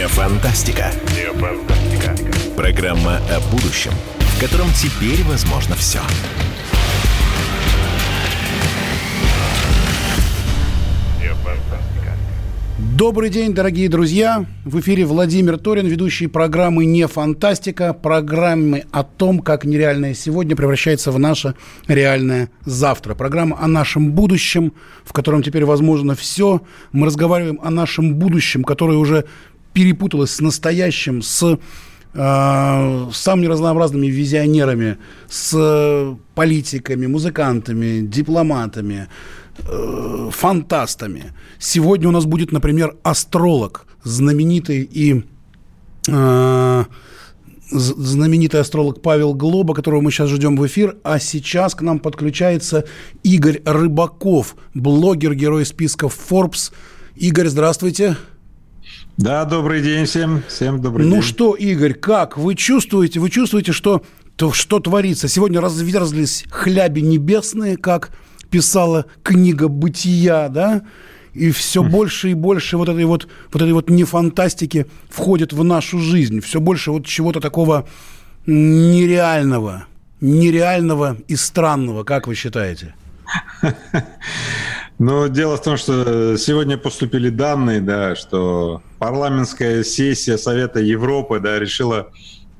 Не фантастика. Не фантастика. Программа о будущем, в котором теперь возможно все. Добрый день, дорогие друзья! В эфире Владимир Торин, ведущий программы «Не фантастика», программы о том, как нереальное сегодня превращается в наше реальное завтра. Программа о нашем будущем, в котором теперь возможно все. Мы разговариваем о нашем будущем, которое уже перепуталось с настоящим, с э, самыми разнообразными визионерами, с политиками, музыкантами, дипломатами, э, фантастами. Сегодня у нас будет, например, астролог, знаменитый и э, знаменитый астролог Павел Глоба, которого мы сейчас ждем в эфир, а сейчас к нам подключается Игорь Рыбаков, блогер, герой списков Forbes. Игорь, здравствуйте. Да, добрый день всем. Всем добрый ну день. Ну что, Игорь, как? Вы чувствуете, вы чувствуете, что, то, что творится? Сегодня разверзлись хляби небесные, как писала книга «Бытия», да? И все больше и больше вот этой вот, вот этой вот нефантастики входит в нашу жизнь. Все больше вот чего-то такого нереального, нереального и странного, как вы считаете? Но дело в том, что сегодня поступили данные, да, что парламентская сессия Совета Европы да, решила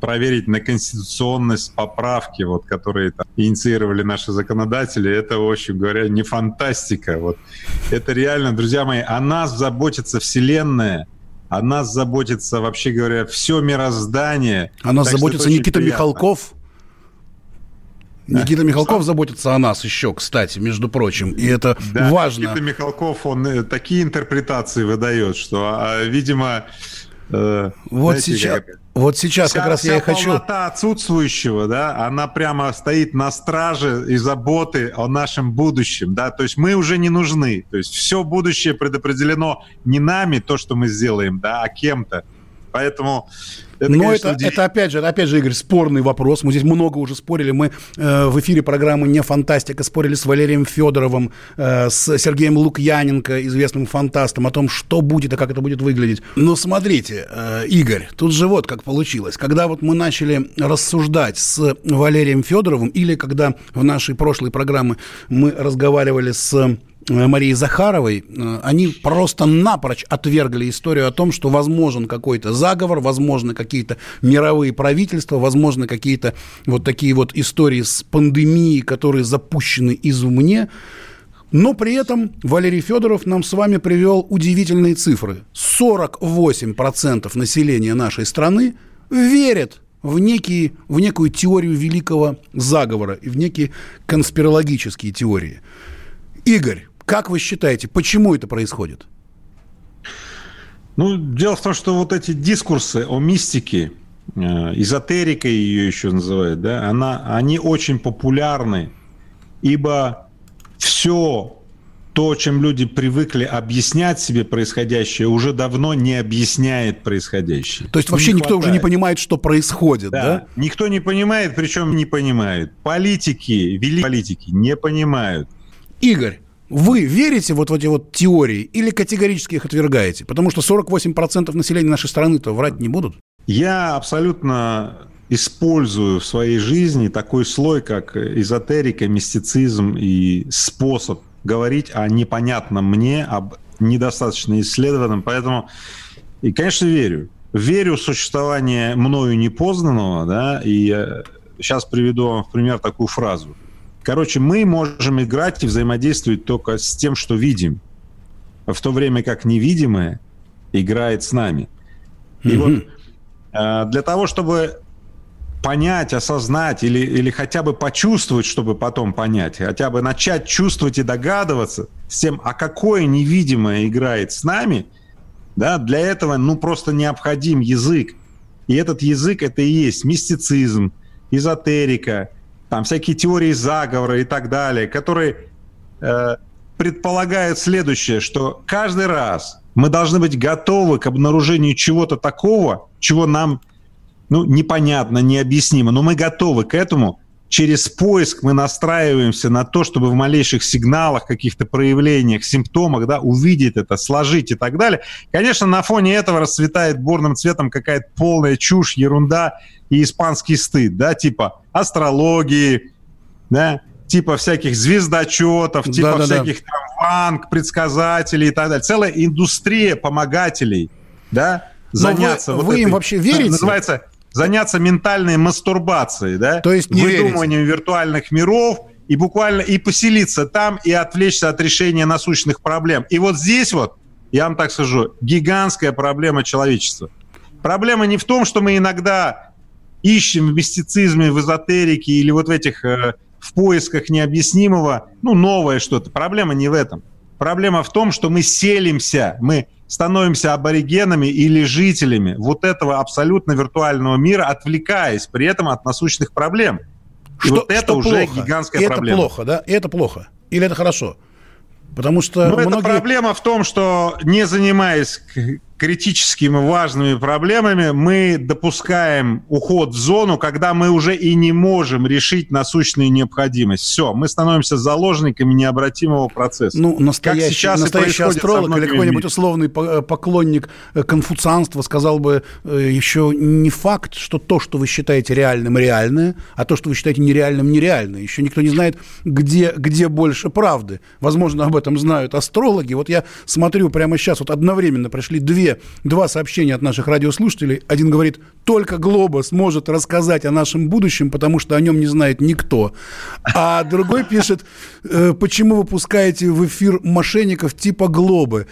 проверить на конституционность поправки, вот, которые там, инициировали наши законодатели. Это, в общем говоря, не фантастика. Вот. Это реально, друзья мои, о нас заботится Вселенная, о нас заботится, вообще говоря, все мироздание. О нас так заботится Никита приятно. Михалков. Никита Михалков заботится о нас еще, кстати, между прочим, и это да, важно. Никита Михалков, он э, такие интерпретации выдает, что, а, видимо, э, вот знаете, сейчас, как, вот сейчас вся, как раз вся я и хочу. отсутствующего, да, она прямо стоит на страже и заботы о нашем будущем, да, то есть мы уже не нужны, то есть все будущее предопределено не нами, то, что мы сделаем, да, а кем-то. Поэтому это, Но это, это опять же, опять же, Игорь, спорный вопрос. Мы здесь много уже спорили. Мы э, в эфире программы «Не фантастика» спорили с Валерием Федоровым, э, с Сергеем Лукьяненко, известным фантастом, о том, что будет и как это будет выглядеть. Но смотрите, э, Игорь, тут же вот как получилось. Когда вот мы начали рассуждать с Валерием Федоровым, или когда в нашей прошлой программе мы разговаривали с Марии Захаровой, э, они просто напрочь отвергли историю о том, что возможен какой-то заговор, возможны какие-то мировые правительства, возможны какие-то вот такие вот истории с пандемией, которые запущены извне. Но при этом Валерий Федоров нам с вами привел удивительные цифры. 48% населения нашей страны верят в, некие, в некую теорию великого заговора и в некие конспирологические теории. Игорь, как вы считаете, почему это происходит? Ну, дело в том, что вот эти дискурсы о мистике, э, эзотерика ее еще называют, да, она, они очень популярны, ибо все то, чем люди привыкли объяснять себе происходящее, уже давно не объясняет происходящее. То есть вообще не никто хватает. уже не понимает, что происходит, да? да? Никто не понимает, причем не понимает. Политики, великие политики не понимают. Игорь, вы верите вот в эти вот теории или категорически их отвергаете? Потому что 48% населения нашей страны-то врать не будут. Я абсолютно использую в своей жизни такой слой, как эзотерика, мистицизм и способ говорить о непонятном мне, об недостаточно исследованном. Поэтому, и, конечно, верю. Верю в существование мною непознанного, да, и сейчас приведу вам в пример такую фразу – Короче, мы можем играть и взаимодействовать только с тем, что видим, в то время как невидимое играет с нами. И mm-hmm. вот э, для того, чтобы понять, осознать или, или хотя бы почувствовать, чтобы потом понять, хотя бы начать чувствовать и догадываться с тем, а какое невидимое играет с нами, да, для этого ну просто необходим язык. И этот язык это и есть мистицизм, эзотерика, там всякие теории заговора и так далее, которые э, предполагают следующее, что каждый раз мы должны быть готовы к обнаружению чего-то такого, чего нам ну, непонятно, необъяснимо, но мы готовы к этому, через поиск мы настраиваемся на то, чтобы в малейших сигналах, каких-то проявлениях, симптомах, да, увидеть это, сложить и так далее. Конечно, на фоне этого расцветает бурным цветом какая-то полная чушь, ерунда и испанский стыд, да, типа астрологии, да, типа всяких звездочетов, типа да, да, всяких да. там ванг, предсказателей и так далее. Целая индустрия помогателей, да, заняться. Но вы, вот вы этой, им вообще верите? Называется заняться ментальной мастурбацией, да? То есть не Выдумыванием верите. виртуальных миров и буквально и поселиться там, и отвлечься от решения насущных проблем. И вот здесь вот, я вам так скажу, гигантская проблема человечества. Проблема не в том, что мы иногда ищем в мистицизме, в эзотерике или вот в этих э, в поисках необъяснимого, ну, новое что-то. Проблема не в этом. Проблема в том, что мы селимся, мы становимся аборигенами или жителями вот этого абсолютно виртуального мира, отвлекаясь при этом от насущных проблем. И что, вот это что уже плохо? гигантская и проблема. Это плохо, да? И это плохо. Или это хорошо? Потому что Но многие... эта проблема в том, что не занимаясь критическими важными проблемами, мы допускаем уход в зону, когда мы уже и не можем решить насущную необходимость. Все, мы становимся заложниками необратимого процесса. Ну, настоящий, как сейчас настоящий астролог или какой-нибудь условный э, поклонник э, конфуцианства сказал бы э, еще не факт, что то, что вы считаете реальным, реальное, а то, что вы считаете нереальным, нереальное. Еще никто не знает, где, где больше правды. Возможно, об этом знают астрологи. Вот я смотрю прямо сейчас, вот одновременно пришли две два сообщения от наших радиослушателей. Один говорит, только Глобус может рассказать о нашем будущем, потому что о нем не знает никто. А другой пишет, «Э, почему вы пускаете в эфир мошенников типа Глобы?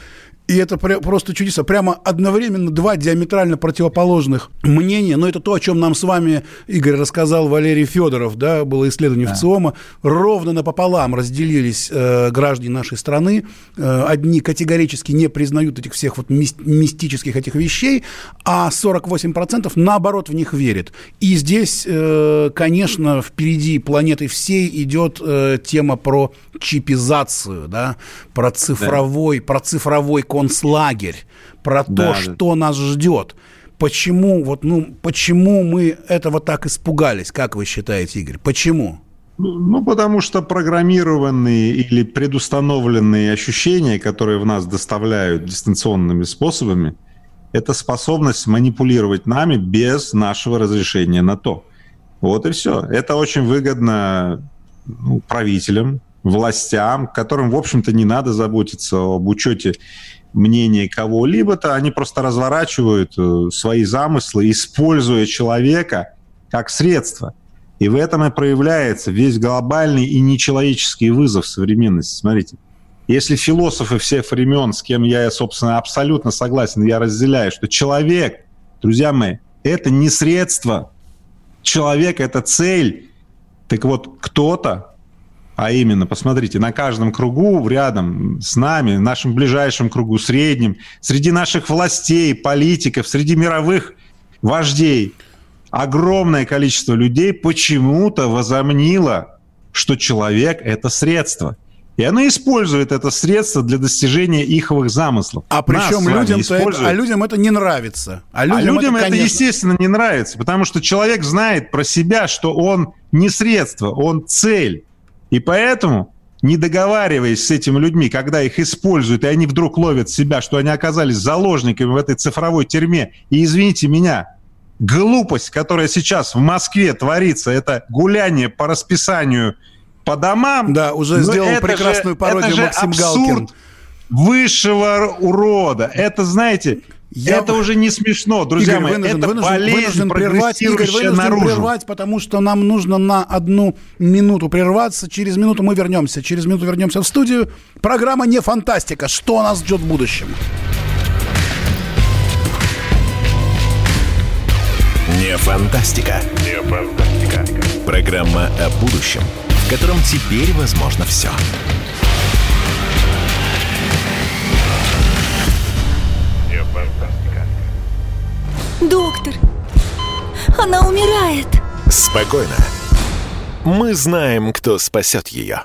И это просто чудеса. Прямо одновременно два диаметрально противоположных мнения. Но это то, о чем нам с вами, Игорь, рассказал Валерий Федоров. Да, было исследование да. в ЦИОМа. Ровно напополам разделились э, граждане нашей страны. Э, одни категорически не признают этих всех вот мистических этих вещей, а 48% наоборот в них верят. И здесь, э, конечно, впереди планеты всей идет э, тема про чипизацию, да, про цифровой, да. про цифровой концлагерь, про да, то, да. что нас ждет. Почему, вот, ну, почему мы этого так испугались, как вы считаете, Игорь? Почему? Ну, ну, потому что программированные или предустановленные ощущения, которые в нас доставляют дистанционными способами, это способность манипулировать нами без нашего разрешения на то. Вот и все. Это очень выгодно ну, правителям, властям, которым, в общем-то, не надо заботиться об учете мнения кого-либо-то, они просто разворачивают э, свои замыслы, используя человека как средство. И в этом и проявляется весь глобальный и нечеловеческий вызов современности. Смотрите, если философы всех времен, с кем я, собственно, абсолютно согласен, я разделяю, что человек, друзья мои, это не средство, человек — это цель. Так вот, кто-то а именно, посмотрите, на каждом кругу рядом с нами, в нашем ближайшем кругу, среднем, среди наших властей, политиков, среди мировых вождей, огромное количество людей почему-то возомнило, что человек – это средство. И оно использует это средство для достижения иховых замыслов. А причем людям, это, а людям это не нравится. А людям, а людям это, конечно... это, естественно, не нравится, потому что человек знает про себя, что он не средство, он цель. И поэтому, не договариваясь с этими людьми, когда их используют, и они вдруг ловят себя, что они оказались заложниками в этой цифровой тюрьме, и извините меня, глупость, которая сейчас в Москве творится, это гуляние по расписанию по домам. Да, уже сделал прекрасную же, пародию Максим абсурд Галкин. высшего урода. Это, знаете, я... Это уже не смешно, друзья Игорь, мои. Вынужден, это вынужден, болезнь, вынужден прервать, Игорь, вынужден наружу. прервать, потому что нам нужно на одну минуту прерваться. Через минуту мы вернемся. Через минуту вернемся в студию. Программа «Не фантастика». Что нас ждет в будущем? Не фантастика. Не фантастика. Программа о будущем, в котором теперь возможно все. Доктор, она умирает. Спокойно. Мы знаем, кто спасет ее.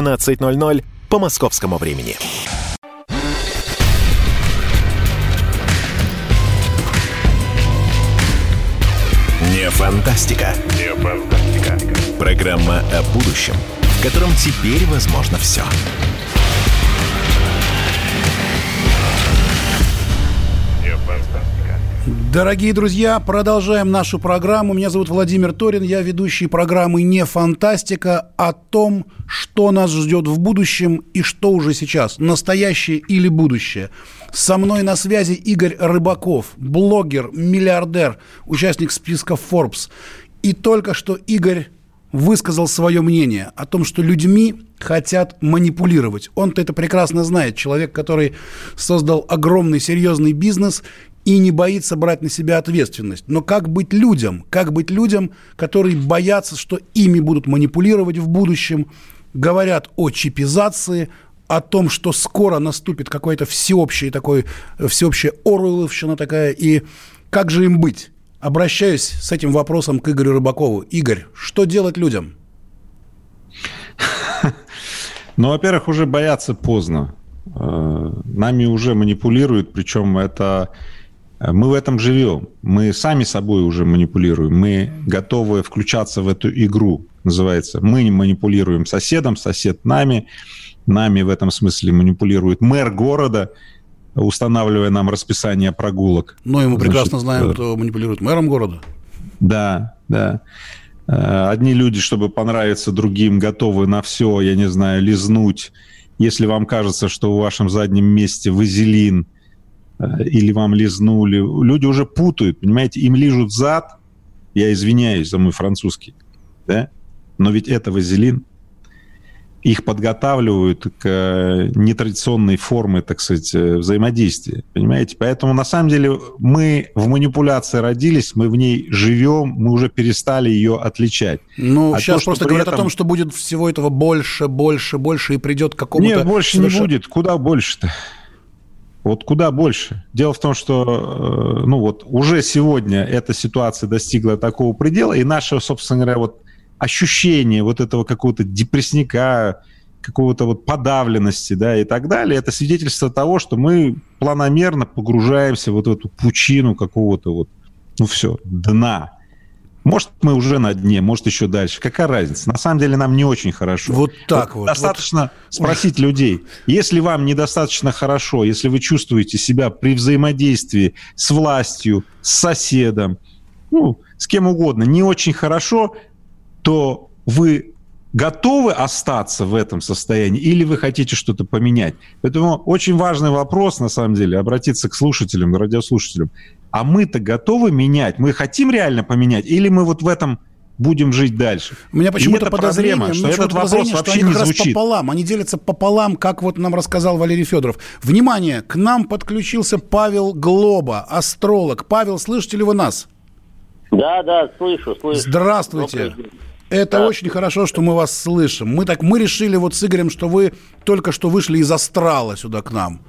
17.00 по московскому времени. Не фантастика. Не фантастика. Программа о будущем, в котором теперь возможно все. Дорогие друзья, продолжаем нашу программу. Меня зовут Владимир Торин, я ведущий программы «Не фантастика» о том, что нас ждет в будущем и что уже сейчас, настоящее или будущее. Со мной на связи Игорь Рыбаков, блогер, миллиардер, участник списка Forbes. И только что Игорь высказал свое мнение о том, что людьми хотят манипулировать. Он-то это прекрасно знает. Человек, который создал огромный серьезный бизнес и не боится брать на себя ответственность. Но как быть людям? Как быть людям, которые боятся, что ими будут манипулировать в будущем, говорят о чипизации, о том, что скоро наступит какой-то всеобщий такой, всеобщая Оруэлловщина такая, и как же им быть? Обращаюсь с этим вопросом к Игорю Рыбакову. Игорь, что делать людям? Ну, во-первых, уже бояться поздно. Э, нами уже манипулируют, причем это мы в этом живем. Мы сами собой уже манипулируем. Мы готовы включаться в эту игру, называется. Мы манипулируем соседом, сосед нами. Нами в этом смысле манипулирует мэр города, устанавливая нам расписание прогулок. Ну, и мы прекрасно Значит, знаем, э, кто манипулирует мэром города. Да, да. Э, одни люди, чтобы понравиться другим, готовы на все, я не знаю, лизнуть. Если вам кажется, что в вашем заднем месте вазелин – или вам лизнули. Люди уже путают, понимаете, им лижут зад, я извиняюсь за мой французский, да? но ведь это вазелин. Их подготавливают к э, нетрадиционной форме, так сказать, э, взаимодействия. Понимаете? Поэтому, на самом деле, мы в манипуляции родились, мы в ней живем, мы уже перестали ее отличать. Ну, а сейчас то, просто говорят этом... о том, что будет всего этого больше, больше, больше, и придет к какому-то... Нет, больше совершенно... не будет. Куда больше-то? Вот куда больше? Дело в том, что э, ну вот уже сегодня эта ситуация достигла такого предела, и наше, собственно говоря, вот ощущение вот этого какого-то депрессника, какого-то вот подавленности, да, и так далее, это свидетельство того, что мы планомерно погружаемся в вот эту пучину какого-то вот, ну все, дна. Может, мы уже на дне, может, еще дальше. Какая разница? На самом деле нам не очень хорошо. Вот так вот. Достаточно вот. спросить людей. Если вам недостаточно хорошо, если вы чувствуете себя при взаимодействии с властью, с соседом, ну, с кем угодно, не очень хорошо, то вы готовы остаться в этом состоянии или вы хотите что-то поменять? Поэтому очень важный вопрос, на самом деле, обратиться к слушателям, к радиослушателям а мы-то готовы менять? Мы хотим реально поменять? Или мы вот в этом будем жить дальше. У меня почему-то подозрение, проблема, что этот вопрос вообще что они не как звучит. Раз пополам, они делятся пополам, как вот нам рассказал Валерий Федоров. Внимание, к нам подключился Павел Глоба, астролог. Павел, слышите ли вы нас? Да, да, слышу, слышу. Здравствуйте. Это да. очень хорошо, что мы вас слышим. Мы так, мы решили вот с Игорем, что вы только что вышли из астрала сюда к нам.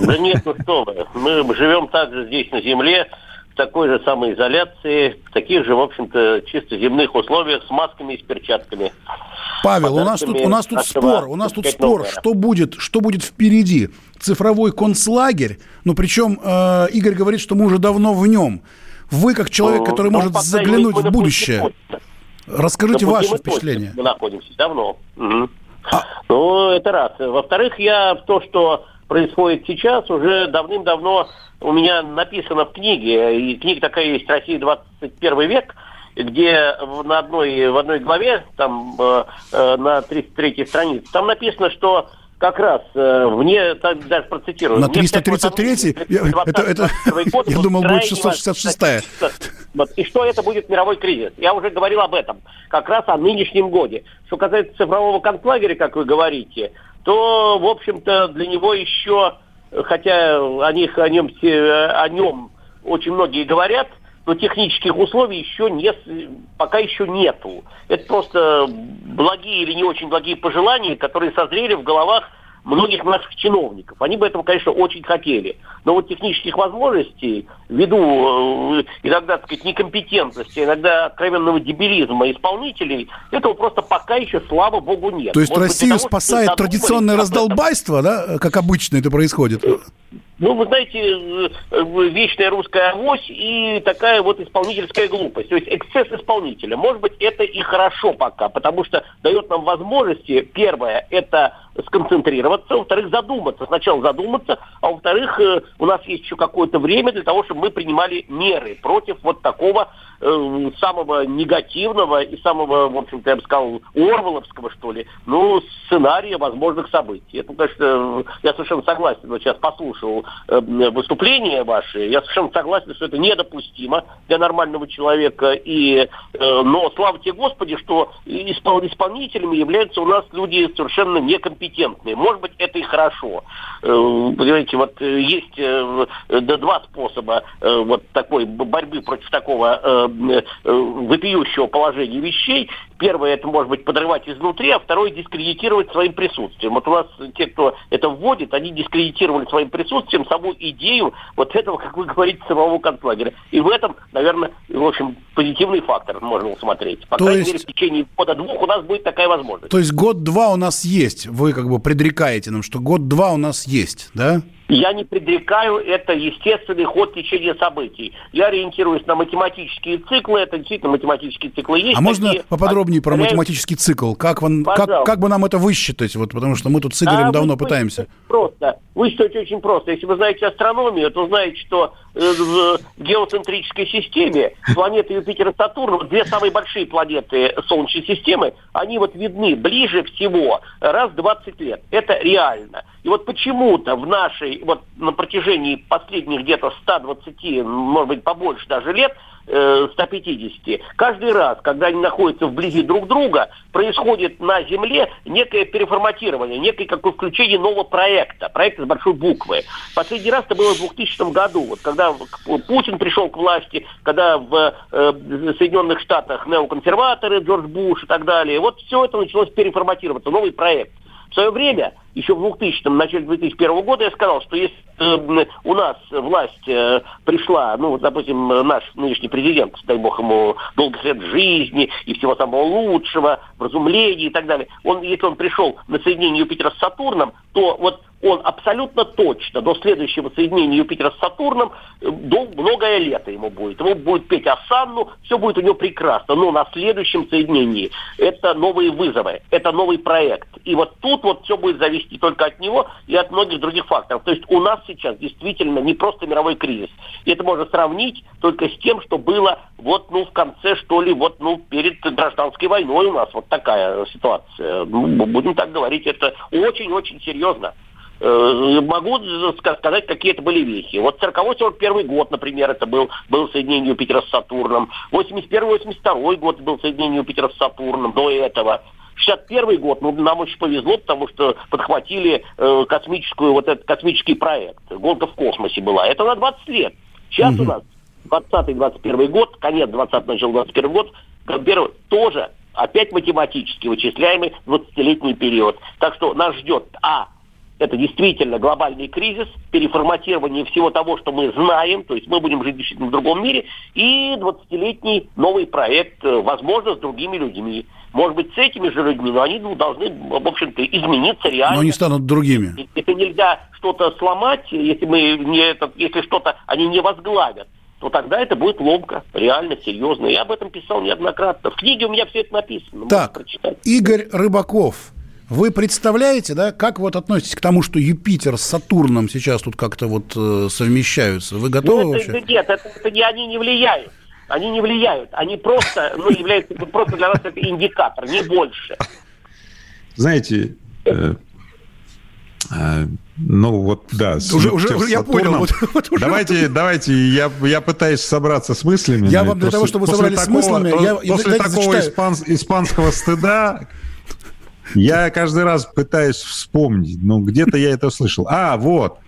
Да нет, ну что вы. Мы живем также здесь на Земле, в такой же самоизоляции, в таких же, в общем-то, чисто земных условиях, с масками и с перчатками. Павел, у нас тут, у нас тут спор, у нас тут спор, новое. что будет, что будет впереди. Цифровой концлагерь, ну причем э, Игорь говорит, что мы уже давно в нем. Вы, как человек, ну, который ну, может заглянуть в будущее, расскажите ваши впечатления. Мы находимся давно. Угу. А... Ну, это раз. Во-вторых, я в то, что происходит сейчас, уже давным-давно у меня написано в книге, и книга такая есть «Россия 21 век», где на одной, в одной главе, там, э, э на 33-й странице, там написано, что как раз э, мне даже процитирую. На 333 это, это, я думал, будет 666 вот, И что это будет мировой кризис? Я уже говорил об этом, как раз о нынешнем годе. Что касается цифрового концлагеря, как вы говорите, то, в общем-то, для него еще, хотя о, них, о, нем, о нем очень многие говорят, но технических условий еще не, пока еще нету. Это просто благие или не очень благие пожелания, которые созрели в головах многих наших чиновников. Они бы этого, конечно, очень хотели. Но вот технических возможностей, ввиду э, иногда, так сказать, некомпетентности, иногда откровенного дебилизма исполнителей, этого просто пока еще, слава богу, нет. То есть Может Россию быть, того, спасает традиционное раздолбайство, да, как обычно это происходит? Ну, вы знаете, э, э, вечная русская авось и такая вот исполнительская глупость. То есть эксцесс исполнителя. Может быть, это и хорошо пока, потому что дает нам возможности, первое, это сконцентрироваться, во-вторых, задуматься. Сначала задуматься, а во-вторых, э, у нас есть еще какое-то время для того, чтобы мы принимали меры против вот такого э, самого негативного и самого, в общем-то, я бы сказал, Орвеловского, что ли, ну, сценария возможных событий. Это, конечно, я совершенно согласен. Вот сейчас послушал э, выступление ваше, я совершенно согласен, что это недопустимо для нормального человека. И, но слава тебе Господи, что испол исполнителями являются у нас люди совершенно некомпетентные компетентные. Может быть, это и хорошо. Э, понимаете, вот э, есть э, два способа вот такой борьбы против такого вопиющего положения вещей. Первое, это может быть подрывать изнутри, а второе, дискредитировать своим присутствием. Вот у нас те, кто это вводит, они дискредитировали своим присутствием саму идею вот этого, как вы говорите, самого концлагеря. И в этом, наверное, в общем, позитивный фактор можно усмотреть. По То крайней есть... мере, в течение года-двух у нас будет такая возможность. То есть год-два у нас есть. Вы как бы предрекаете нам, что год-два у нас есть, да? Я не предрекаю, это естественный ход течения событий. Я ориентируюсь на математические циклы, это действительно математические циклы есть. А можно поподробнее про математический цикл? Как, он, как, как бы нам это высчитать? Вот, потому что мы тут с Игорем а давно пытаемся. Просто. Высчитать очень просто. Если вы знаете астрономию, то знаете, что э, в геоцентрической системе планеты Юпитер и Сатурн, две самые большие планеты Солнечной системы, они вот видны ближе всего раз в 20 лет. Это реально. И вот почему-то в нашей, вот на протяжении последних где-то 120, может быть, побольше даже лет, 150. Э, каждый раз, когда они находятся вблизи друг друга, происходит на Земле некое переформатирование, некое какое включение нового проекта, проекта с большой буквы. Последний раз это было в 2000 году, вот когда Путин пришел к власти, когда в э, Соединенных Штатах неоконсерваторы, Джордж Буш и так далее. Вот все это началось переформатироваться, новый проект. В свое время, еще в 2000-м, начале 2001 года, я сказал, что если э, у нас власть э, пришла, ну, допустим, наш нынешний президент, дай бог ему долгих лет жизни и всего самого лучшего, вразумления и так далее, он, если он пришел на соединение Юпитера с Сатурном, то вот он абсолютно точно до следующего соединения Юпитера с Сатурном э, до многое лето ему будет. Ему будет петь Асанну, все будет у него прекрасно. Но на следующем соединении это новые вызовы, это новый проект. И вот тут вот все будет зависеть только от него и от многих других факторов. То есть у нас сейчас действительно не просто мировой кризис. И это можно сравнить только с тем, что было вот ну в конце, что ли, вот ну перед гражданской войной у нас вот такая ситуация. Ну, будем так говорить, это очень-очень серьезно. Э, могу сказать, какие это были вехи. Вот 40-41 год, например, это был, был соединение Юпитера с Сатурном. 81-82 год был соединение Юпитера с Сатурном до этого. 61 год, ну, нам очень повезло, потому что подхватили э, космическую, вот этот космический проект. Гонка в космосе была. Это на 20 лет. Сейчас mm-hmm. у нас 20-21 год, конец 20 начал 21 год, первый, тоже опять математически вычисляемый 20-летний период. Так что нас ждет, а, это действительно глобальный кризис, переформатирование всего того, что мы знаем, то есть мы будем жить действительно в другом мире, и 20-летний новый проект, э, возможно, с другими людьми. Может быть, с этими же людьми, но они ну, должны, в общем-то, измениться реально. Но они станут другими. Это нельзя что-то сломать, если, мы не, это, если что-то они не возглавят то тогда это будет ломка, реально, серьезно. Я об этом писал неоднократно. В книге у меня все это написано. Так, Игорь Рыбаков, вы представляете, да, как вот относитесь к тому, что Юпитер с Сатурном сейчас тут как-то вот э, совмещаются? Вы готовы ну, это, вообще? Нет, это, это не, они не влияют. Они не влияют. Они просто, ну, являются, просто для нас это индикатор, не больше. Знаете, э, А, ну вот, да. Уже, уже, я понял. Вот, вот уже давайте, давайте, я, я пытаюсь собраться с мыслями. Я вам для после, того, чтобы вы собрались такого, с мыслями, то, я, после я, такого испан, испанского стыда я каждый раз пытаюсь вспомнить. Ну, где-то я это слышал. А, вот.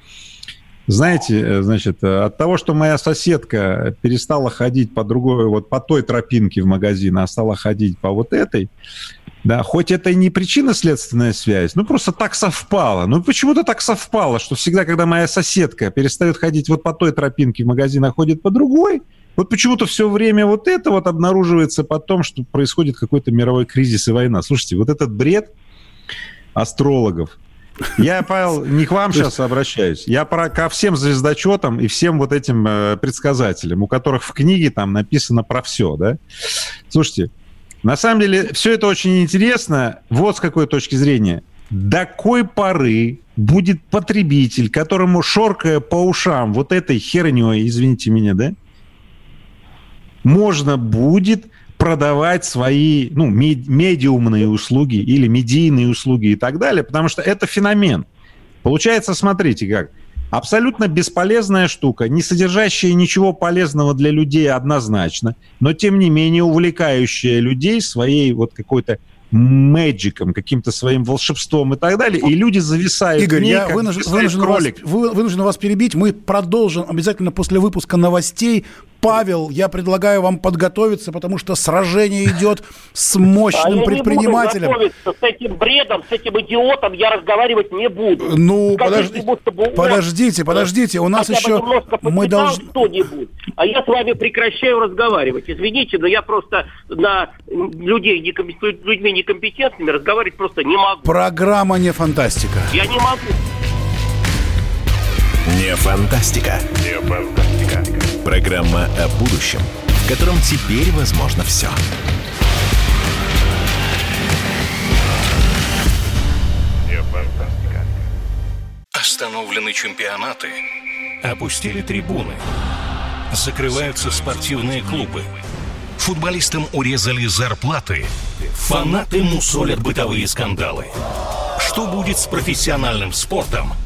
Знаете, э, значит, э, от того, что моя соседка перестала ходить по другой, вот по той тропинке в магазин, а стала ходить по вот этой, да, хоть это и не причинно-следственная связь, ну просто так совпало. Ну почему-то так совпало, что всегда, когда моя соседка перестает ходить вот по той тропинке в магазин, а ходит по другой, вот почему-то все время вот это вот обнаруживается потом, что происходит какой-то мировой кризис и война. Слушайте, вот этот бред астрологов, я, Павел, не к вам сейчас обращаюсь. Я про, ко всем звездочетам и всем вот этим э, предсказателям, у которых в книге там написано про все, да? Слушайте, на самом деле все это очень интересно. Вот с какой точки зрения. До какой поры будет потребитель, которому шоркая по ушам вот этой херней, извините меня, да, можно будет продавать свои ну, медиумные услуги или медийные услуги и так далее, потому что это феномен. Получается, смотрите как, абсолютно бесполезная штука, не содержащая ничего полезного для людей однозначно, но тем не менее увлекающая людей своей вот какой-то мэджиком, каким-то своим волшебством и так далее, и люди зависают Игорь, ней, я вынужден, вынужден, вас, вынужден вас перебить. Мы продолжим обязательно после выпуска новостей Павел, я предлагаю вам подготовиться, потому что сражение идет с мощным а предпринимателем. Я не буду с этим бредом, с этим идиотом я разговаривать не буду. Ну, Скажите, подожди, подождите, подождите, у нас еще... Мы должны... что-нибудь, а я с вами прекращаю разговаривать. Извините, но я просто на людей, людьми некомпетентными разговаривать просто не могу. Программа не фантастика. Я не могу. Не фантастика. Не фантастика. Программа о будущем, в котором теперь возможно все. Остановлены чемпионаты. Опустили трибуны. Закрываются спортивные клубы. Футболистам урезали зарплаты. Фанаты мусолят бытовые скандалы. Что будет с профессиональным спортом –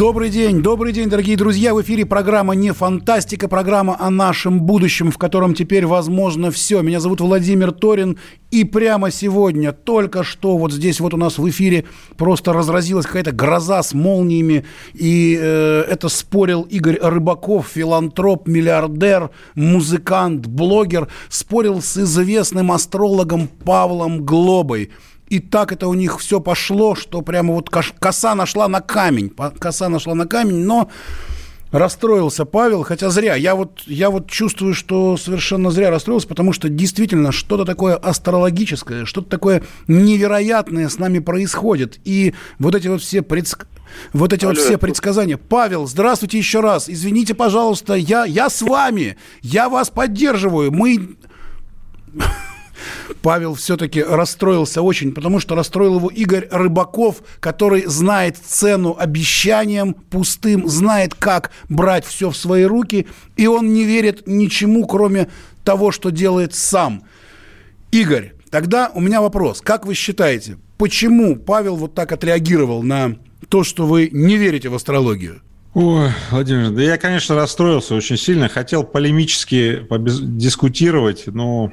Добрый день, добрый день, дорогие друзья. В эфире программа «Не фантастика», программа о нашем будущем, в котором теперь возможно все. Меня зовут Владимир Торин, и прямо сегодня, только что вот здесь вот у нас в эфире просто разразилась какая-то гроза с молниями, и э, это спорил Игорь Рыбаков, филантроп, миллиардер, музыкант, блогер, спорил с известным астрологом Павлом Глобой – и так это у них все пошло, что прямо вот коса нашла на камень. Коса нашла на камень, но расстроился Павел, хотя зря. Я вот, я вот чувствую, что совершенно зря расстроился, потому что действительно что-то такое астрологическое, что-то такое невероятное с нами происходит. И вот эти вот все предск... Вот эти Алло. вот все предсказания. Павел, здравствуйте еще раз. Извините, пожалуйста, я, я с вами. Я вас поддерживаю. Мы... Павел все-таки расстроился очень, потому что расстроил его Игорь Рыбаков, который знает цену обещаниям пустым, знает, как брать все в свои руки, и он не верит ничему, кроме того, что делает сам. Игорь, тогда у меня вопрос. Как вы считаете, почему Павел вот так отреагировал на то, что вы не верите в астрологию? Ой, Владимир, да я, конечно, расстроился очень сильно. Хотел полемически дискутировать, но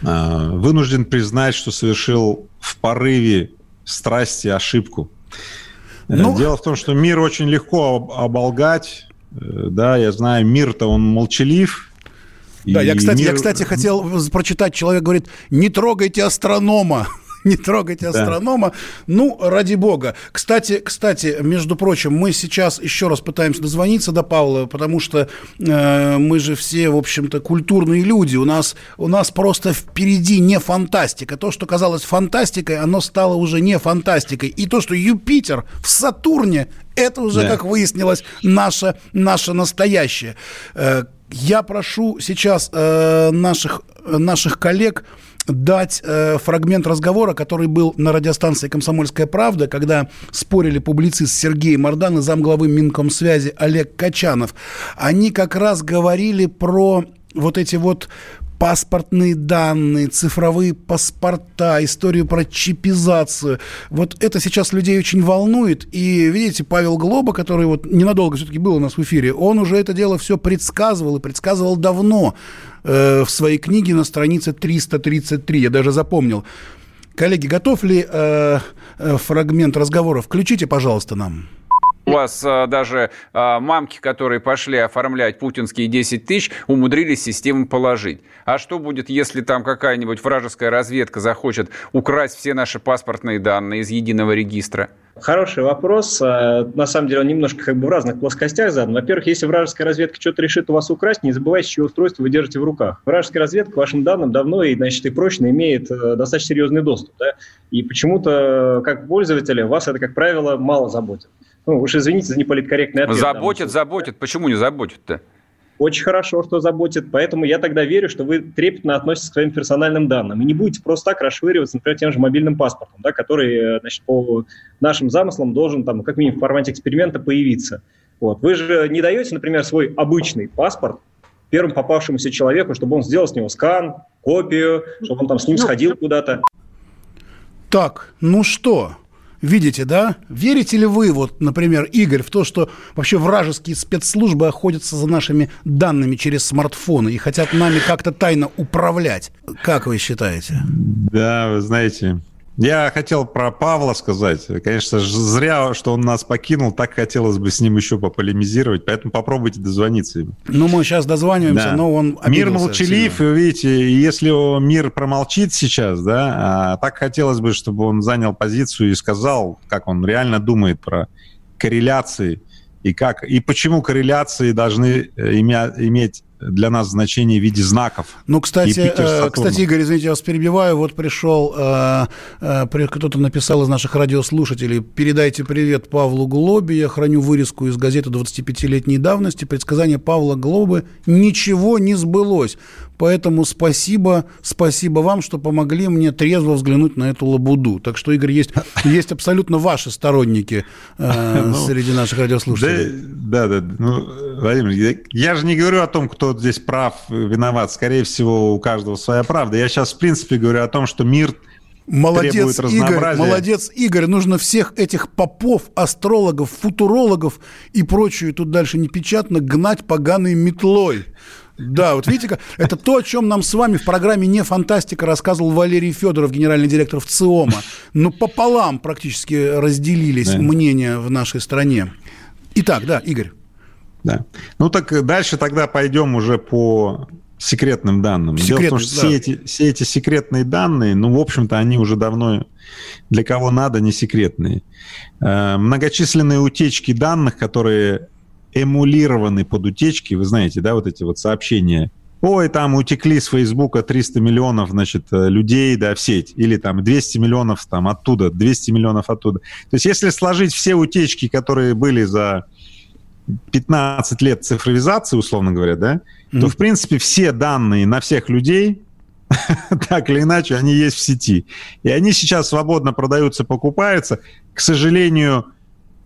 вынужден признать, что совершил в порыве страсти ошибку. Э, ну... Дело в том, что мир очень легко оболгать. Э, да, я знаю, мир-то он молчалив. Да, я кстати, мир... я, кстати, хотел прочитать, человек говорит, не трогайте астронома. не трогайте астронома. Да. Ну, ради бога. Кстати, кстати, между прочим, мы сейчас еще раз пытаемся дозвониться до Павла, потому что э, мы же все, в общем-то, культурные люди. У нас, у нас просто впереди не фантастика. То, что казалось фантастикой, оно стало уже не фантастикой. И то, что Юпитер в Сатурне, это уже, да. как выяснилось, наше, наше настоящее. Э, я прошу сейчас э, наших, наших коллег дать э, фрагмент разговора, который был на радиостанции «Комсомольская правда», когда спорили публицист Сергей Мордан и замглавы Минкомсвязи Олег Качанов. Они как раз говорили про вот эти вот паспортные данные, цифровые паспорта, историю про чипизацию. Вот это сейчас людей очень волнует. И, видите, Павел Глоба, который вот ненадолго все-таки был у нас в эфире, он уже это дело все предсказывал и предсказывал давно э, в своей книге на странице 333. Я даже запомнил. Коллеги, готов ли э, э, фрагмент разговора? Включите, пожалуйста, нам. У вас а, даже а, мамки, которые пошли оформлять путинские 10 тысяч, умудрились систему положить. А что будет, если там какая-нибудь вражеская разведка захочет украсть все наши паспортные данные из единого регистра? Хороший вопрос. А, на самом деле он немножко как бы в разных плоскостях задан. Во-первых, если вражеская разведка что-то решит у вас украсть, не забывайте, чье устройство вы держите в руках. Вражеская разведка к вашим данным давно и, значит, и прочно имеет э, достаточно серьезный доступ. Да? И почему-то, как пользователя, вас это, как правило, мало заботит. Ну, уж извините за неполиткорректный ответ. Заботит, заботит. Почему не заботит-то? Очень хорошо, что заботит. Поэтому я тогда верю, что вы трепетно относитесь к своим персональным данным. И не будете просто так расшвыриваться, например, тем же мобильным паспортом, да, который, значит, по нашим замыслам должен там, как минимум в формате эксперимента появиться. Вот. Вы же не даете, например, свой обычный паспорт первому попавшемуся человеку, чтобы он сделал с него скан, копию, чтобы он там с ним ну, сходил куда-то. Так, ну что, видите, да? Верите ли вы, вот, например, Игорь, в то, что вообще вражеские спецслужбы охотятся за нашими данными через смартфоны и хотят нами как-то тайно управлять? Как вы считаете? Да, вы знаете, я хотел про Павла сказать. Конечно, зря, что он нас покинул. Так хотелось бы с ним еще пополемизировать. Поэтому попробуйте дозвониться ему. Ну, мы сейчас дозваниваемся, да. но он Мир молчалив, и видите, если мир промолчит сейчас, да, а так хотелось бы, чтобы он занял позицию и сказал, как он реально думает про корреляции и как и почему корреляции должны э, иметь для нас значение в виде знаков. Ну, кстати, э, кстати, Игорь, извините, я вас перебиваю. Вот пришел, э, э, кто-то написал из наших радиослушателей, передайте привет Павлу Глобе, я храню вырезку из газеты 25-летней давности, предсказание Павла Глобы ничего не сбылось. Поэтому спасибо, спасибо вам, что помогли мне трезво взглянуть на эту лабуду. Так что, Игорь, есть, есть абсолютно ваши сторонники э, ну, среди наших радиослушателей. Да, да, да. Ну, Владимир, я же не говорю о том, кто здесь прав, виноват. Скорее всего, у каждого своя правда. Я сейчас, в принципе, говорю о том, что мир Молодец, Игорь, молодец, Игорь. Нужно всех этих попов, астрологов, футурологов и прочую тут дальше непечатно гнать поганой метлой. Да, вот видите, это то, о чем нам с вами в программе «Не фантастика» рассказывал Валерий Федоров, генеральный директор в ЦИОМа. Ну, пополам практически разделились да. мнения в нашей стране. Итак, да, Игорь. Да. Ну так дальше тогда пойдем уже по секретным данным. Секретный, Дело в том, что да. все, эти, все эти секретные данные, ну, в общем-то, они уже давно для кого надо не секретные. Э, многочисленные утечки данных, которые эмулированы под утечки, вы знаете, да, вот эти вот сообщения. Ой, там утекли с Фейсбука 300 миллионов, значит, э, людей, да, в сеть. Или там 200 миллионов там оттуда, 200 миллионов оттуда. То есть если сложить все утечки, которые были за 15 лет цифровизации, условно говоря, да, mm-hmm. то, в принципе, все данные на всех людей, так или иначе, они есть в сети. И они сейчас свободно продаются, покупаются. К сожалению,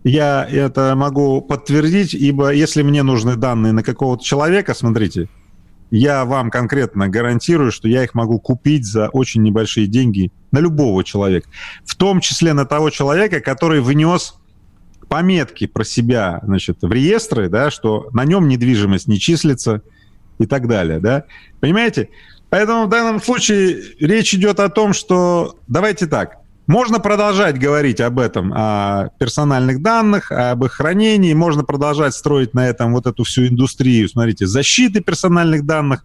я это могу подтвердить, ибо если мне нужны данные на какого-то человека, смотрите, я вам конкретно гарантирую, что я их могу купить за очень небольшие деньги на любого человека. В том числе на того человека, который внес пометки про себя значит, в реестры, да, что на нем недвижимость не числится и так далее. Да? Понимаете? Поэтому в данном случае речь идет о том, что давайте так. Можно продолжать говорить об этом, о персональных данных, об их хранении, можно продолжать строить на этом вот эту всю индустрию, смотрите, защиты персональных данных.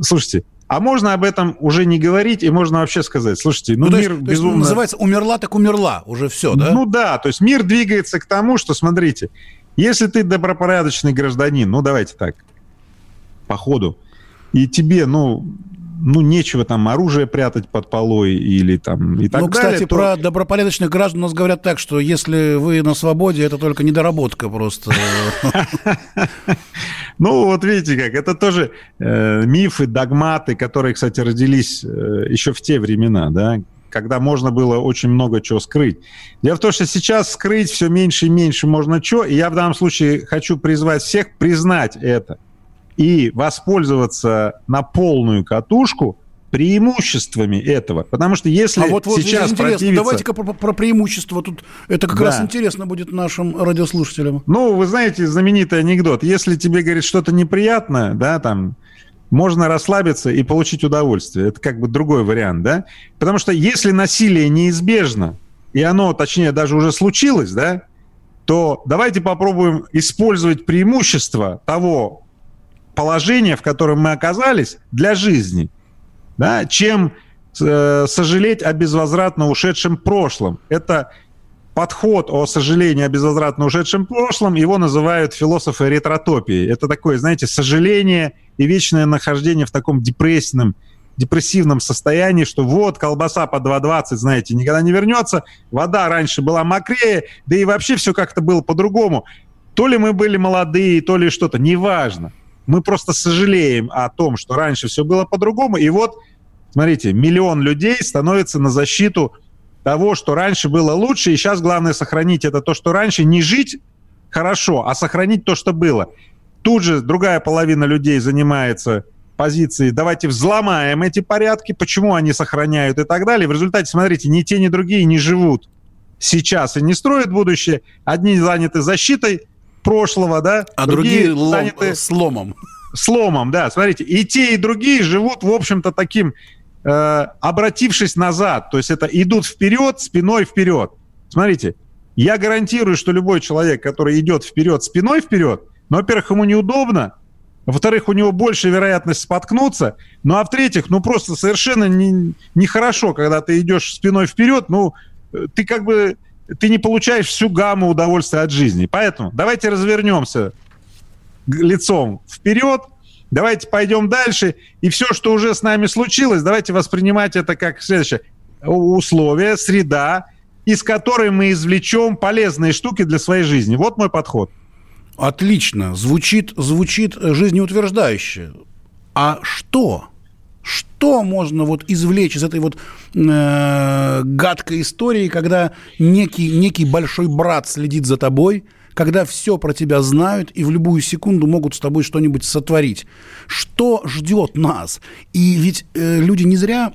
Слушайте, А можно об этом уже не говорить, и можно вообще сказать, слушайте, ну, ну мир есть, безумно... называется «умерла, так умерла», уже все, да? Ну да, то есть мир двигается к тому, что, смотрите, если ты добропорядочный гражданин, ну давайте так, по ходу, и тебе, ну, ну, нечего там оружие прятать под полой или там и так ну, далее. Ну, кстати, то... про добропорядочных граждан у нас говорят так, что если вы на свободе, это только недоработка просто. Ну, вот видите как, это тоже э, мифы, догматы, которые, кстати, родились э, еще в те времена, да, когда можно было очень много чего скрыть. Дело в том, что сейчас скрыть все меньше и меньше можно чего, и я в данном случае хочу призвать всех признать это и воспользоваться на полную катушку преимуществами этого. Потому что если а вот, вот сейчас противиться... Давайте-ка про, про преимущества. Тут это как да. раз интересно будет нашим радиослушателям. Ну, вы знаете, знаменитый анекдот. Если тебе, говорит, что-то неприятное, да, там, можно расслабиться и получить удовольствие. Это как бы другой вариант, да? Потому что если насилие неизбежно, и оно, точнее, даже уже случилось, да, то давайте попробуем использовать преимущество того положение, в котором мы оказались, для жизни, да, чем э, сожалеть о безвозвратно ушедшем прошлом. Это подход о сожалении о безвозвратно ушедшем прошлом, его называют философы ретротопии. Это такое, знаете, сожаление и вечное нахождение в таком депрессивном, депрессивном состоянии, что вот колбаса по 2,20, знаете, никогда не вернется, вода раньше была мокрее, да и вообще все как-то было по-другому. То ли мы были молодые, то ли что-то, неважно. Мы просто сожалеем о том, что раньше все было по-другому. И вот, смотрите, миллион людей становится на защиту того, что раньше было лучше. И сейчас главное сохранить это то, что раньше. Не жить хорошо, а сохранить то, что было. Тут же другая половина людей занимается позицией «давайте взломаем эти порядки», почему они сохраняют и так далее. В результате, смотрите, ни те, ни другие не живут сейчас и не строят будущее. Одни заняты защитой прошлого, да, а другие, другие заняты сломом. Сломом, да. Смотрите, и те, и другие живут, в общем-то, таким, э, обратившись назад. То есть это идут вперед, спиной вперед. Смотрите, я гарантирую, что любой человек, который идет вперед, спиной вперед, ну, во-первых, ему неудобно, во-вторых, у него больше вероятность споткнуться. Ну, а в-третьих, ну, просто совершенно не, нехорошо, когда ты идешь спиной вперед, ну, э, ты как бы ты не получаешь всю гамму удовольствия от жизни. Поэтому давайте развернемся лицом вперед, давайте пойдем дальше, и все, что уже с нами случилось, давайте воспринимать это как следующее. Условия, среда, из которой мы извлечем полезные штуки для своей жизни. Вот мой подход. Отлично. Звучит, звучит жизнеутверждающе. А что? Что можно вот извлечь из этой вот э, гадкой истории, когда некий, некий большой брат следит за тобой, когда все про тебя знают и в любую секунду могут с тобой что-нибудь сотворить. Что ждет нас? И ведь э, люди не зря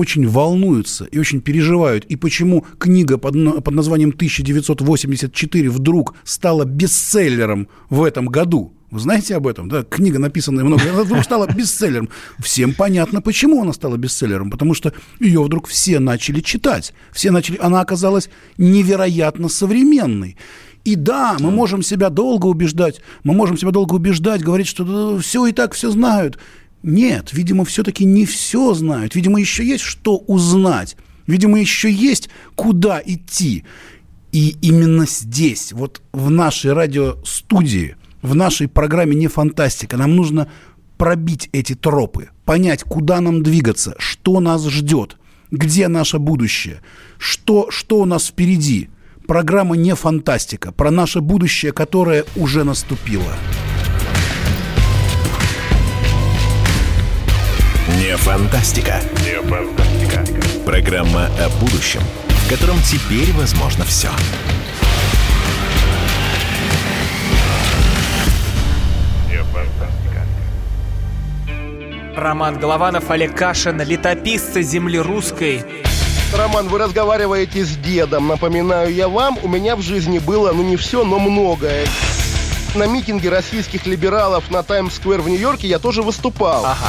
очень волнуются и очень переживают. И почему книга под, под названием «1984» вдруг стала бестселлером в этом году? Вы знаете об этом? Да, книга, написанная много лет, вдруг стала бестселлером. Всем понятно, почему она стала бестселлером. Потому что ее вдруг все начали читать. Все начали... Она оказалась невероятно современной. И да, мы можем себя долго убеждать, мы можем себя долго убеждать, говорить, что все и так все знают. Нет, видимо, все-таки не все знают. Видимо, еще есть что узнать. Видимо, еще есть куда идти. И именно здесь, вот в нашей радиостудии, в нашей программе «Не фантастика». Нам нужно пробить эти тропы, понять, куда нам двигаться, что нас ждет, где наше будущее, что, что у нас впереди. Программа «Не фантастика» про наше будущее, которое уже наступило. Не фантастика. Не фантастика. Программа о будущем, в котором теперь возможно все. Роман Голованов, Олег Кашин, летописцы земли русской. Роман, вы разговариваете с дедом. Напоминаю я вам, у меня в жизни было, ну не все, но многое. На митинге российских либералов на Таймс-сквер в Нью-Йорке я тоже выступал. Ага.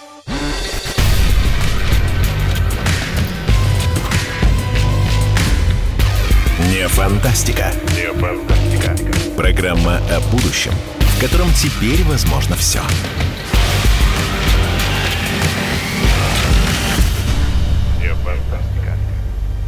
Не фантастика. Не фантастика. Программа о будущем, в котором теперь возможно все.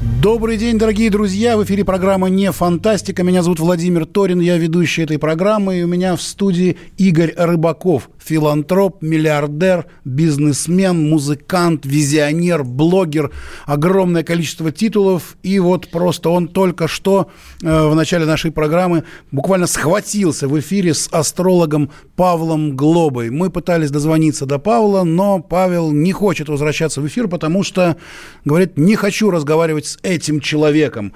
Добрый день, дорогие друзья. В эфире программа «Не фантастика». Меня зовут Владимир Торин, я ведущий этой программы. И у меня в студии Игорь Рыбаков, филантроп, миллиардер, бизнесмен, музыкант, визионер, блогер. Огромное количество титулов. И вот просто он только что э, в начале нашей программы буквально схватился в эфире с астрологом Павлом Глобой. Мы пытались дозвониться до Павла, но Павел не хочет возвращаться в эфир, потому что, говорит, не хочу разговаривать с этим человеком,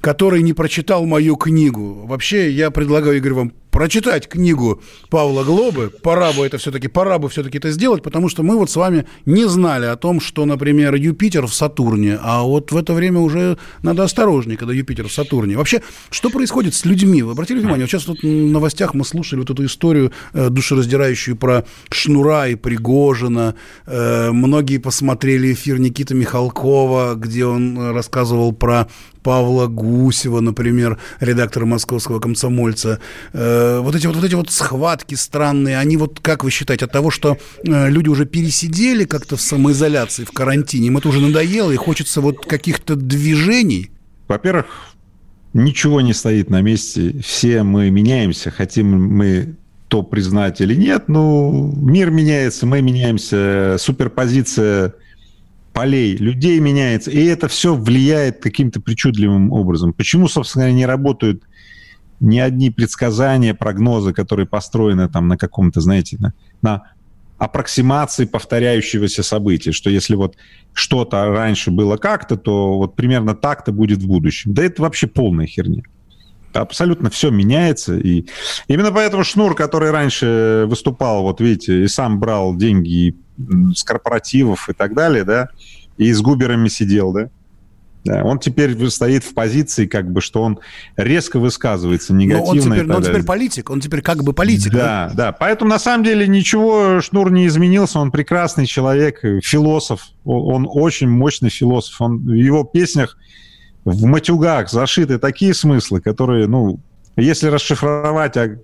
который не прочитал мою книгу. Вообще, я предлагаю, Игорь, вам прочитать книгу Павла Глобы. Пора бы это все-таки, пора бы все-таки это сделать, потому что мы вот с вами не знали о том, что, например, Юпитер в Сатурне, а вот в это время уже надо осторожнее, когда Юпитер в Сатурне. Вообще, что происходит с людьми? Вы обратили внимание? Вот сейчас тут в новостях мы слушали вот эту историю э, душераздирающую про Шнура и Пригожина. Э, многие посмотрели эфир Никиты Михалкова, где он рассказывал про Павла Гусева, например, редактора московского комсомольца. Э, вот эти вот, вот эти вот схватки странные, они вот, как вы считаете, от того, что э, люди уже пересидели как-то в самоизоляции, в карантине, им это уже надоело, и хочется вот каких-то движений? Во-первых, ничего не стоит на месте, все мы меняемся, хотим мы то признать или нет, ну, мир меняется, мы меняемся, суперпозиция полей, людей меняется, и это все влияет каким-то причудливым образом. Почему, собственно говоря, не работают ни одни предсказания, прогнозы, которые построены там на каком-то, знаете, на, на аппроксимации повторяющегося события, что если вот что-то раньше было как-то, то вот примерно так-то будет в будущем. Да это вообще полная херня. Абсолютно все меняется. И именно поэтому Шнур, который раньше выступал, вот видите, и сам брал деньги с корпоративов и так далее, да, и с губерами сидел, да, он теперь стоит в позиции, как бы, что он резко высказывается негативно. Но он теперь, но он теперь политик, он теперь как бы политик. Да, да, да. Поэтому на самом деле ничего Шнур не изменился, он прекрасный человек, философ, он очень мощный философ. Он, в его песнях в матюгах зашиты такие смыслы, которые, ну, если расшифровать, а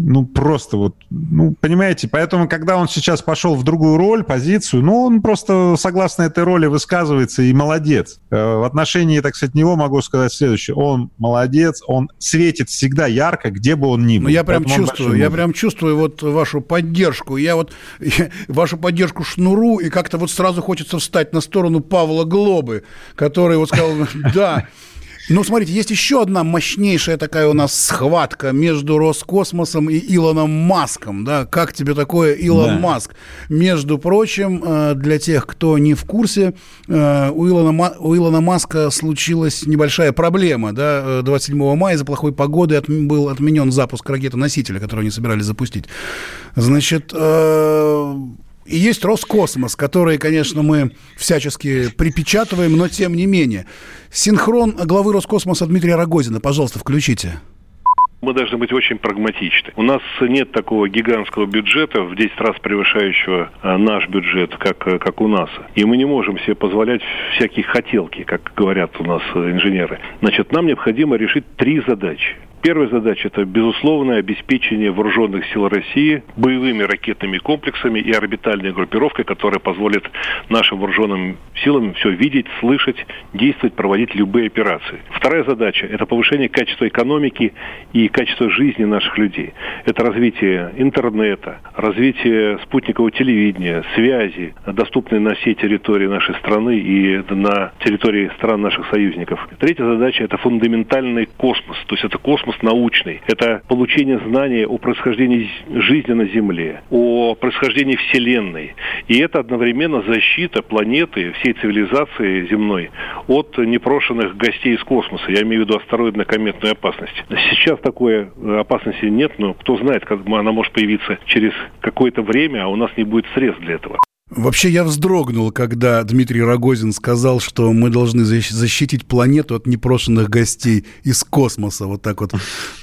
ну, просто вот, ну, понимаете, поэтому, когда он сейчас пошел в другую роль, позицию, ну, он просто согласно этой роли высказывается и молодец. Э, в отношении, так сказать, него могу сказать следующее. Он молодец, он светит всегда ярко, где бы он ни был. Ну, я прям Поэтому чувствую, я прям чувствую вот вашу поддержку. Я вот я, вашу поддержку шнуру, и как-то вот сразу хочется встать на сторону Павла Глобы, который вот сказал, да, ну, смотрите, есть еще одна мощнейшая такая у нас схватка между Роскосмосом и Илоном Маском. Да? Как тебе такое, Илон да. Маск? Между прочим, э, для тех, кто не в курсе, э, у Илона, у Илона Маска случилась небольшая проблема. Да? 27 э, мая из-за плохой погоды от, был отменен запуск ракеты-носителя, которую они собирались запустить. Значит, и есть Роскосмос, который, конечно, мы всячески припечатываем, но тем не менее. Синхрон главы Роскосмоса Дмитрия Рогозина, пожалуйста, включите. Мы должны быть очень прагматичны. У нас нет такого гигантского бюджета, в 10 раз превышающего э, наш бюджет, как, как у нас. И мы не можем себе позволять всякие хотелки, как говорят у нас э, инженеры. Значит, нам необходимо решить три задачи. Первая задача – это безусловное обеспечение вооруженных сил России боевыми ракетными комплексами и орбитальной группировкой, которая позволит нашим вооруженным силам все видеть, слышать, действовать, проводить любые операции. Вторая задача – это повышение качества экономики и качества жизни наших людей. Это развитие интернета, развитие спутникового телевидения, связи, доступные на всей территории нашей страны и на территории стран наших союзников. Третья задача – это фундаментальный космос, то есть это космос, космос научный. Это получение знания о происхождении жизни на Земле, о происхождении Вселенной. И это одновременно защита планеты, всей цивилизации земной от непрошенных гостей из космоса. Я имею в виду астероидно-кометную опасность. Сейчас такой опасности нет, но кто знает, как она может появиться через какое-то время, а у нас не будет средств для этого. Вообще я вздрогнул, когда Дмитрий Рогозин сказал, что мы должны защитить планету от непрошенных гостей из космоса. Вот так вот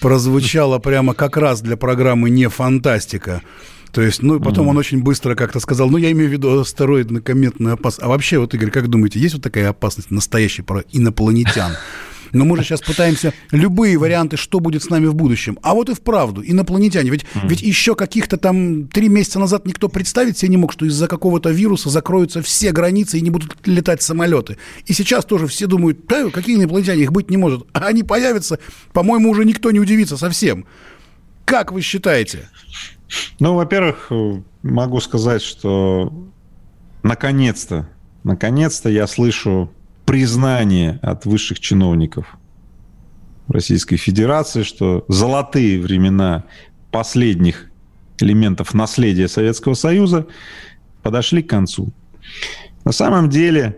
прозвучало прямо как раз для программы «Не фантастика». То есть, ну, потом mm-hmm. он очень быстро как-то сказал, ну, я имею в виду астероидно-кометную опасность. А вообще, вот, Игорь, как думаете, есть вот такая опасность настоящая про инопланетян? Но мы же сейчас пытаемся любые варианты, что будет с нами в будущем. А вот и вправду, инопланетяне. Ведь, mm. ведь еще каких-то там три месяца назад никто представить себе не мог, что из-за какого-то вируса закроются все границы и не будут летать самолеты. И сейчас тоже все думают, да, какие инопланетяне, их быть не может. А они появятся, по-моему, уже никто не удивится совсем. Как вы считаете? Ну, во-первых, могу сказать, что наконец-то, наконец-то я слышу признание от высших чиновников Российской Федерации, что золотые времена последних элементов наследия Советского Союза подошли к концу. На самом деле,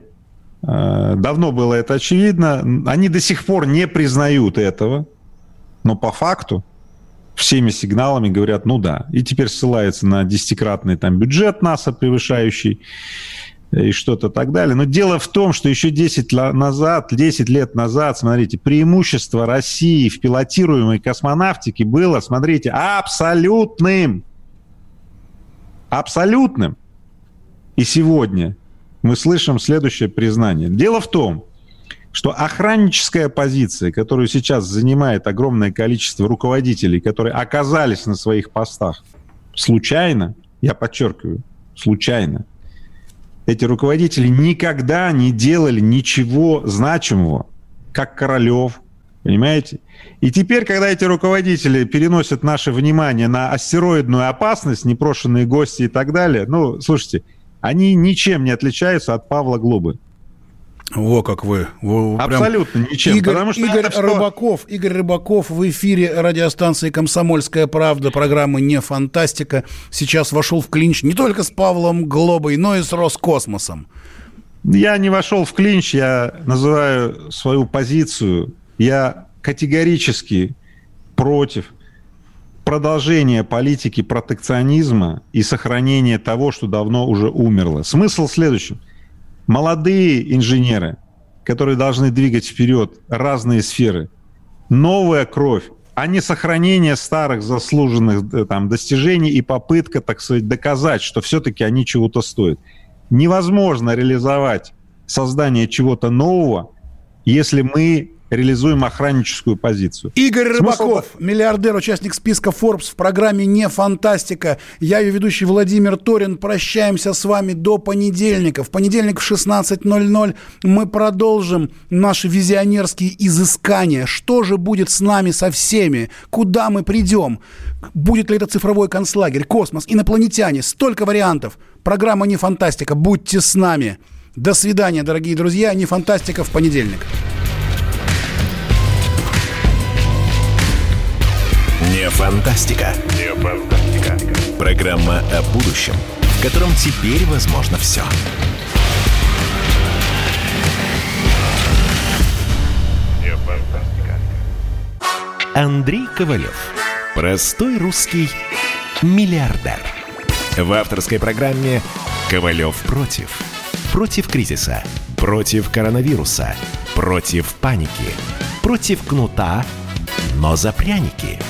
э, давно было это очевидно, они до сих пор не признают этого, но по факту всеми сигналами говорят, ну да. И теперь ссылается на десятикратный там бюджет НАСА, превышающий и что-то так далее. Но дело в том, что еще 10, назад, 10 лет назад, смотрите, преимущество России в пилотируемой космонавтике было, смотрите, абсолютным. Абсолютным. И сегодня мы слышим следующее признание. Дело в том, что охранническая позиция, которую сейчас занимает огромное количество руководителей, которые оказались на своих постах случайно, я подчеркиваю, случайно, эти руководители никогда не делали ничего значимого, как Королев, понимаете? И теперь, когда эти руководители переносят наше внимание на астероидную опасность, непрошенные гости и так далее, ну, слушайте, они ничем не отличаются от Павла Глобы. Во как вы. вы Абсолютно прям... ничем. Игорь, потому что Игорь это, Рыбаков, что... Игорь Рыбаков в эфире радиостанции «Комсомольская правда» программы «Не фантастика» сейчас вошел в клинч не только с Павлом Глобой, но и с Роскосмосом. Я не вошел в клинч, я называю свою позицию. Я категорически против продолжения политики протекционизма и сохранения того, что давно уже умерло. Смысл в следующем молодые инженеры, которые должны двигать вперед разные сферы, новая кровь, а не сохранение старых заслуженных э, там, достижений и попытка, так сказать, доказать, что все-таки они чего-то стоят. Невозможно реализовать создание чего-то нового, если мы реализуем охранническую позицию. Игорь Рыбаков, Смысл... миллиардер, участник списка Forbes в программе «Не фантастика». Я ее ведущий Владимир Торин. Прощаемся с вами до понедельника. В понедельник в 16.00 мы продолжим наши визионерские изыскания. Что же будет с нами, со всеми? Куда мы придем? Будет ли это цифровой концлагерь, космос, инопланетяне? Столько вариантов. Программа «Не фантастика». Будьте с нами. До свидания, дорогие друзья. «Не фантастика» в понедельник. Фантастика. Не фантастика. Программа о будущем, в котором теперь возможно все. Не фантастика. Андрей Ковалев. Простой русский миллиардер. В авторской программе «Ковалев против». Против кризиса. Против коронавируса. Против паники. Против кнута, но за пряники –